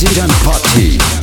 President Party.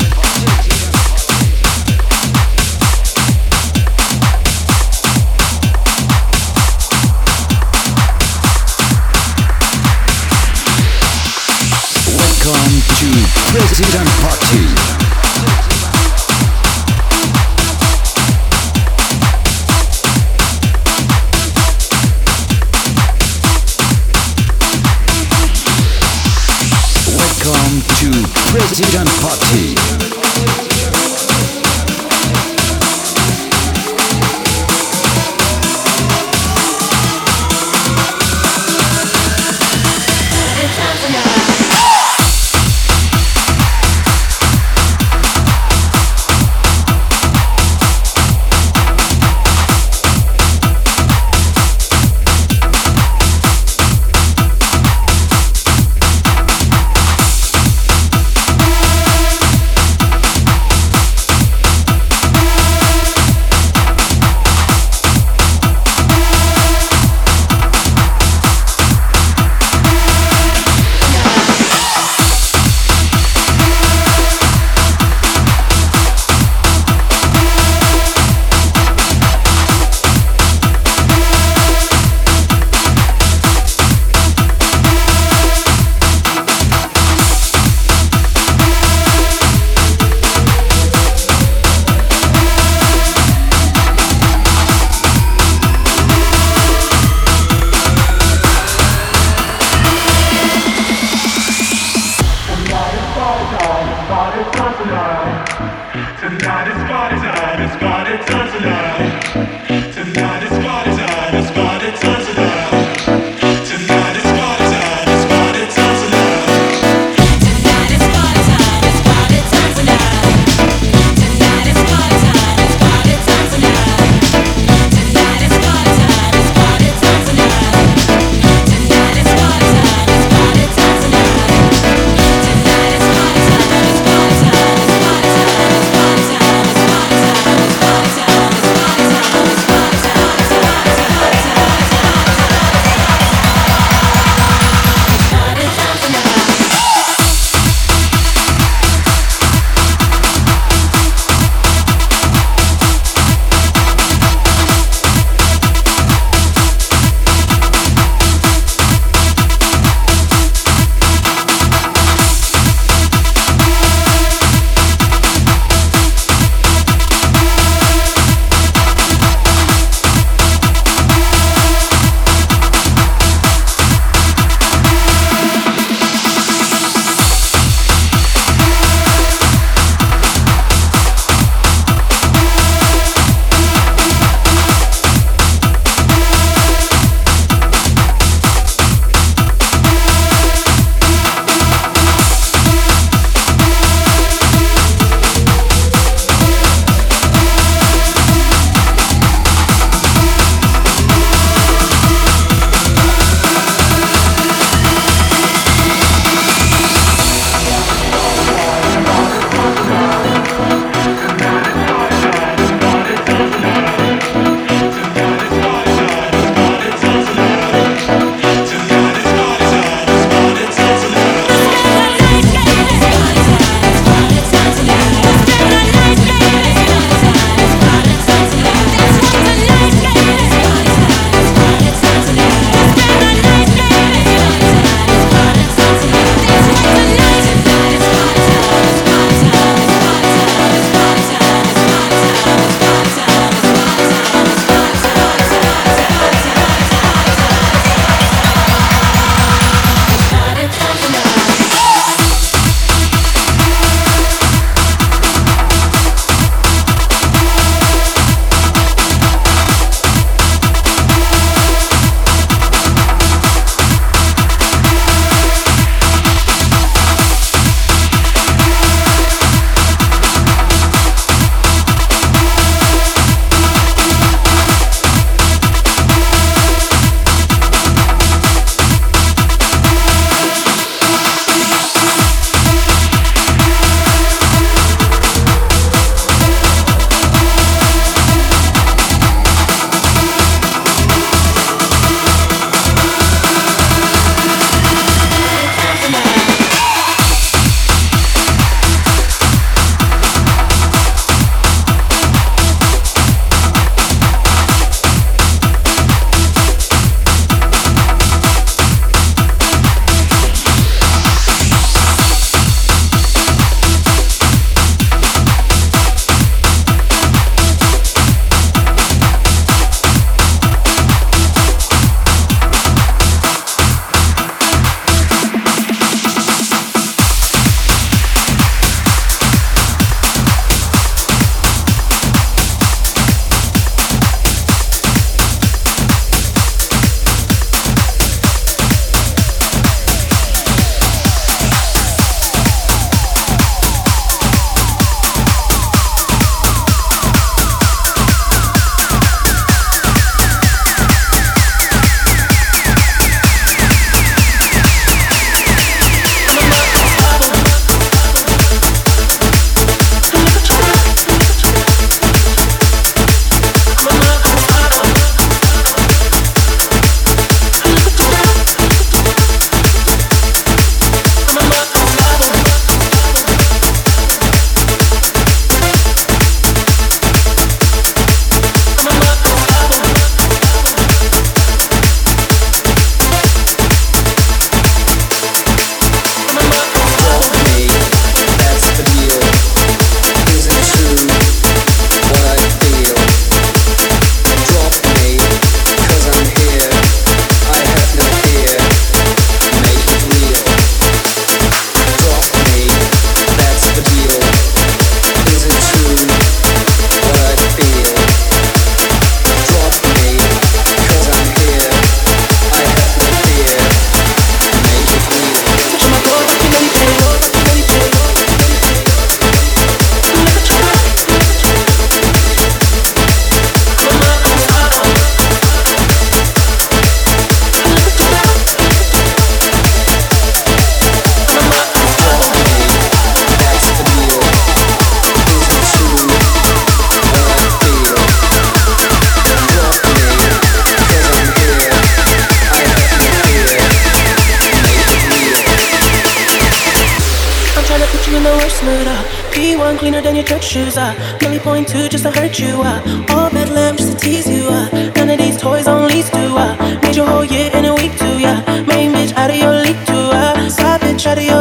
shoes. Uh, give point two just to hurt you. Uh, all bedlam just to tease you. Uh, none of these toys on lease too. Uh, need your whole year in a week too. Yeah, main bitch out of your league too. Uh, side bitch out of your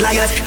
liars.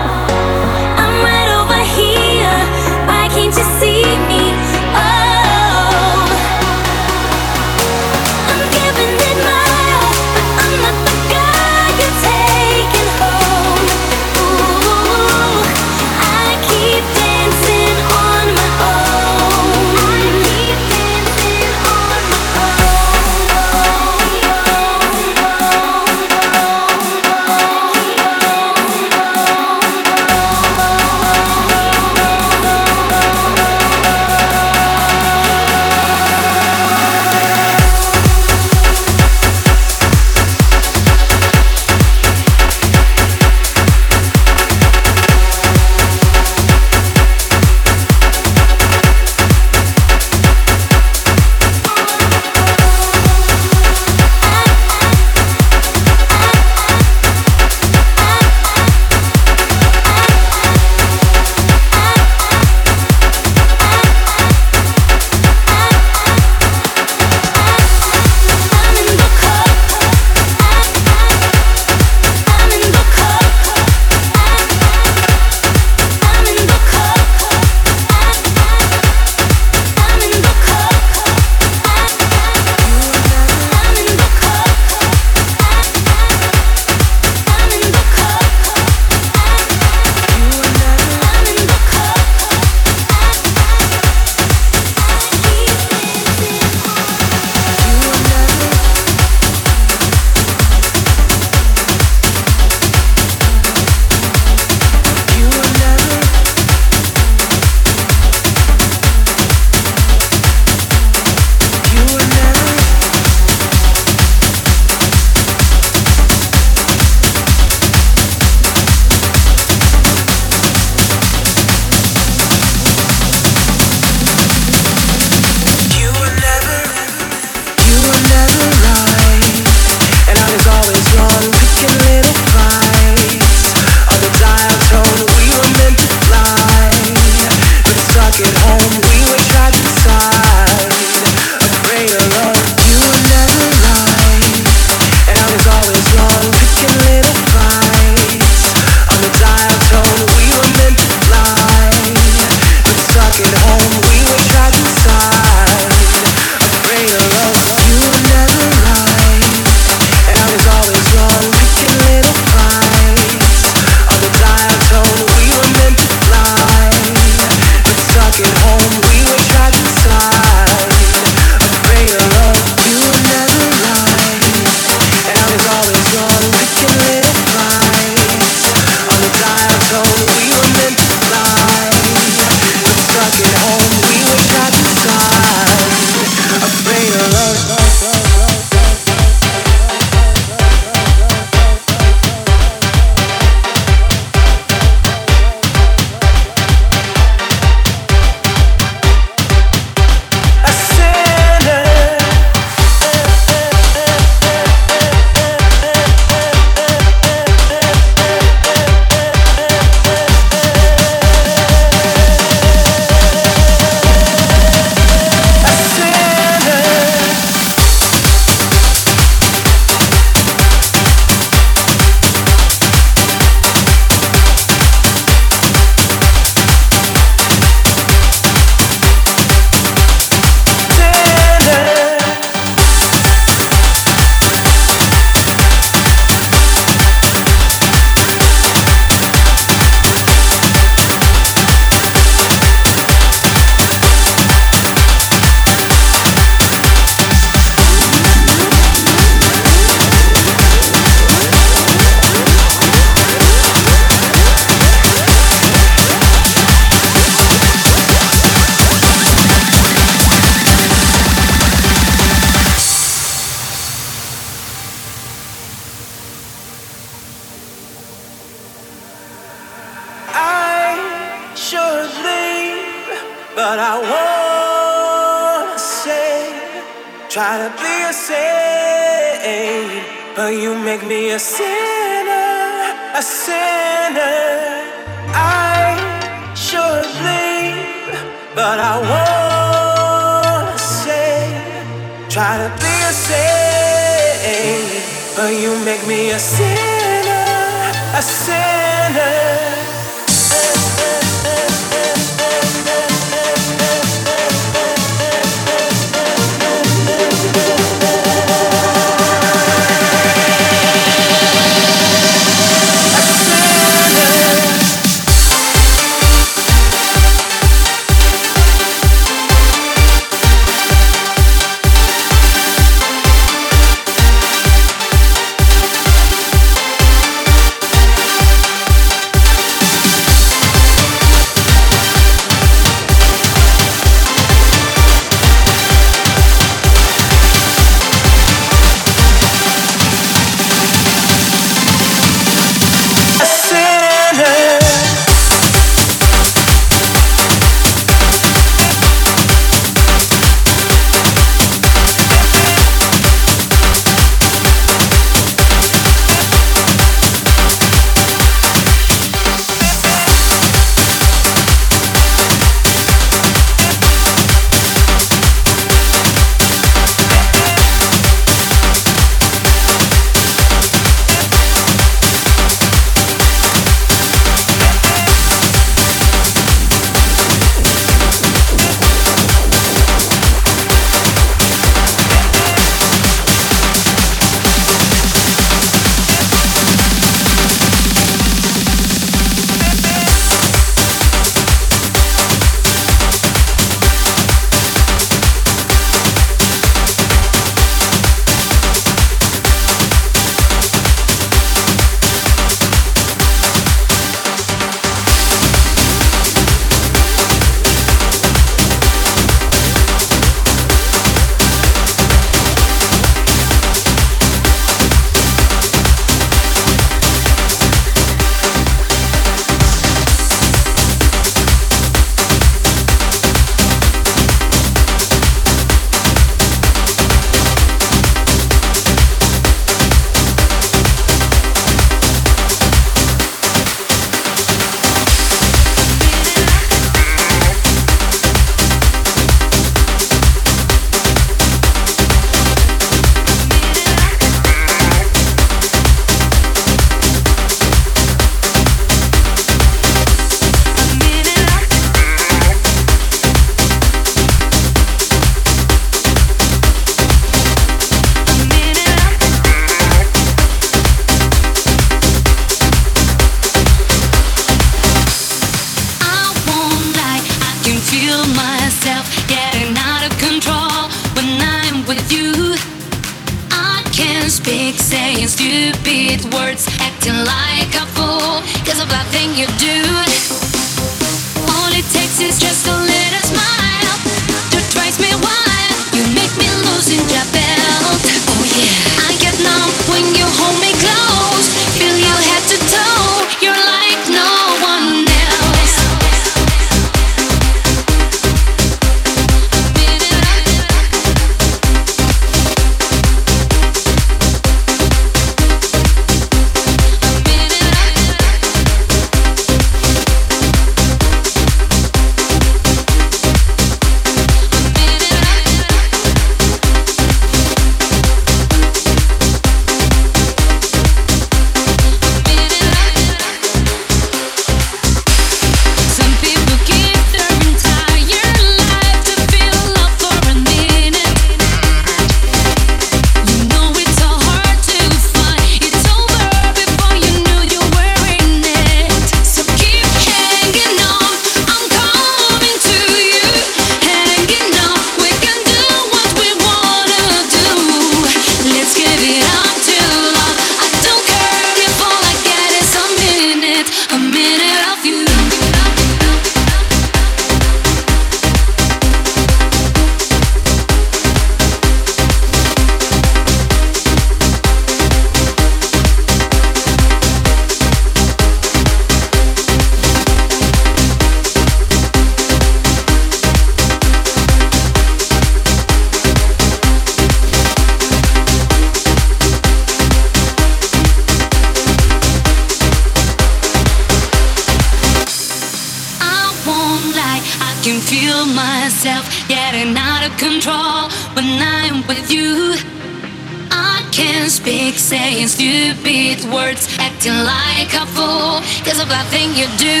Stupid words, acting like a fool because of that thing you do.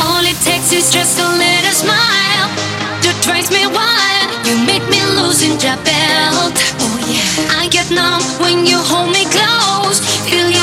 All it takes is just a little smile to drive me wild. You make me lose in your belt. Oh yeah, I get numb when you hold me close. Feel you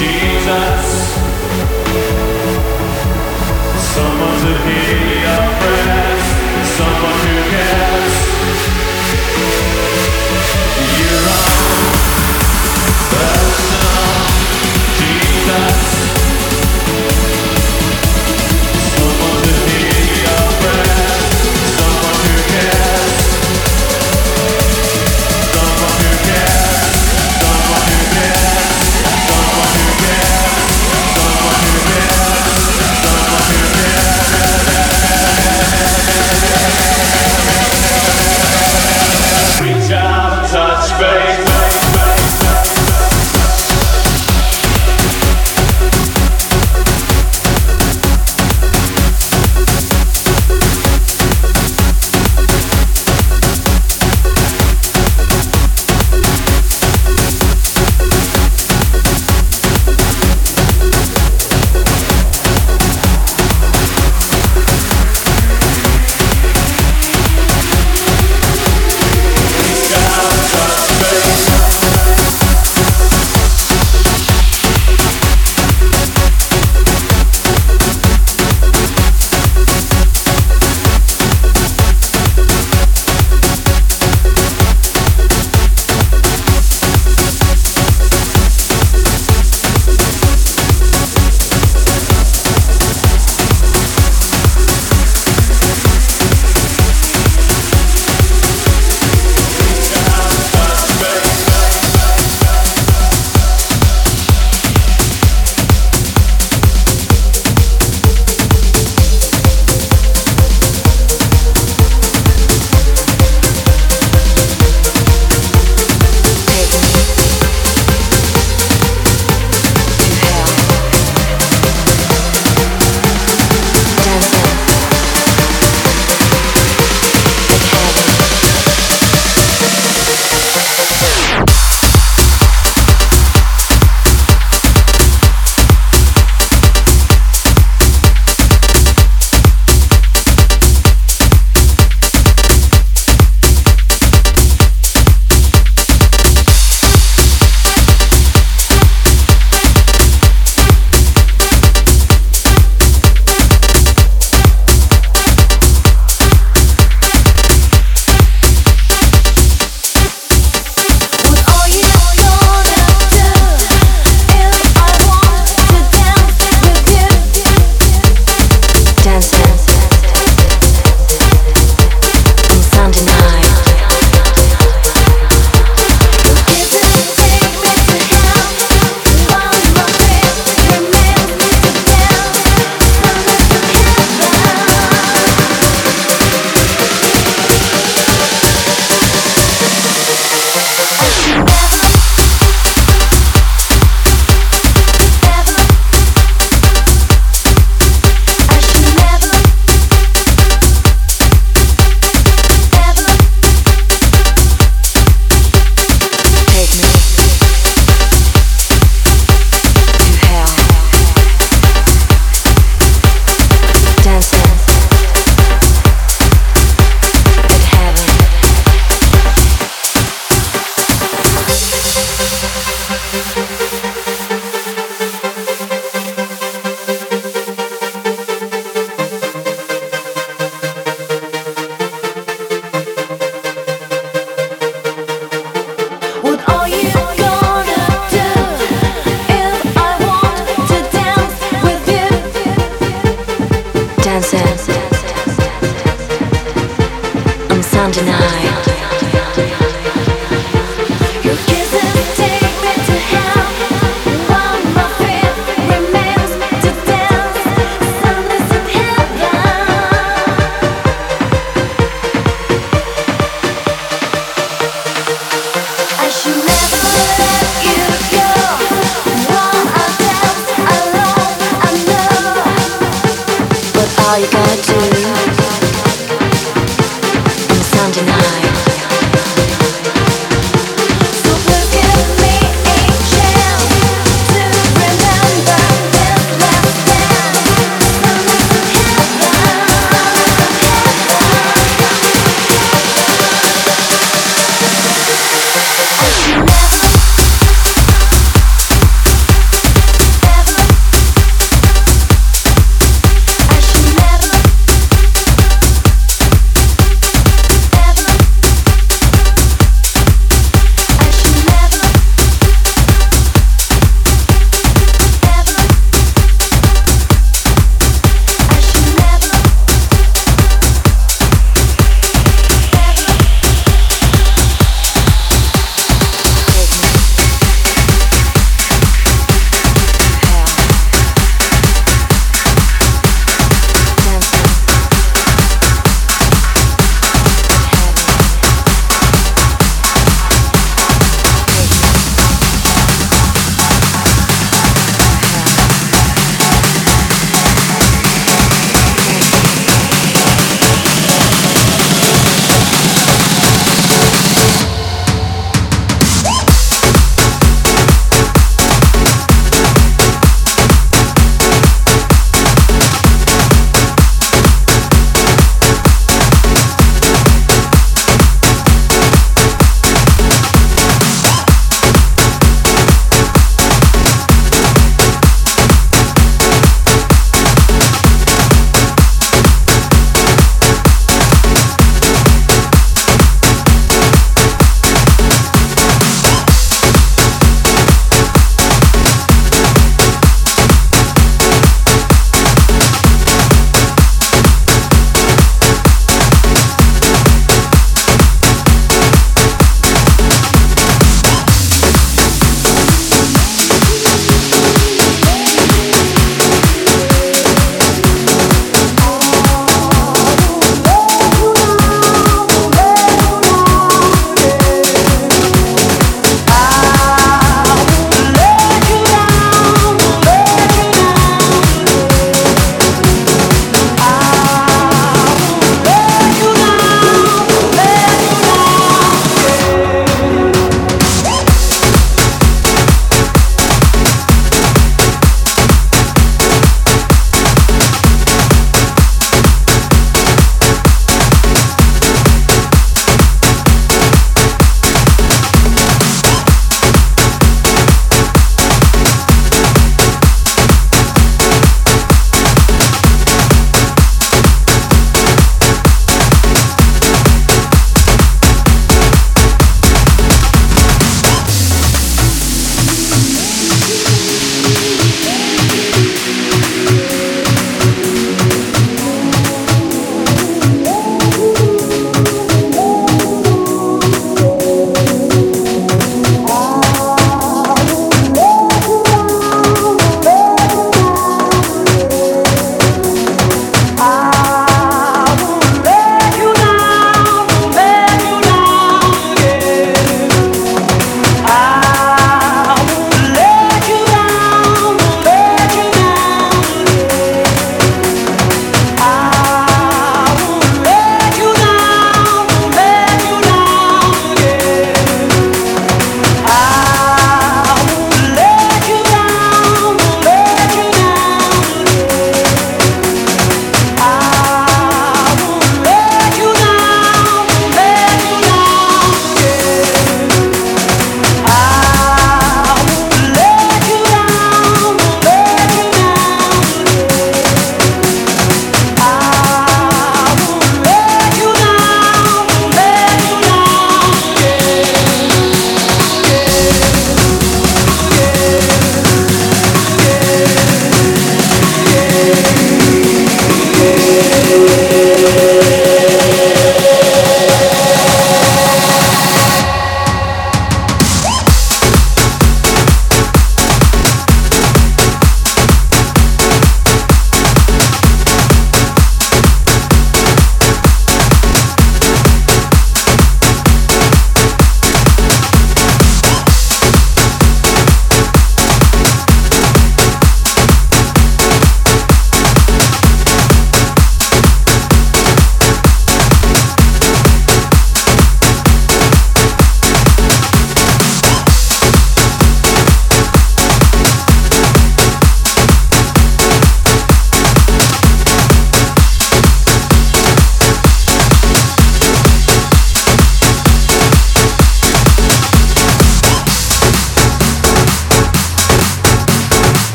Jesus.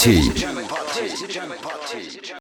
Party.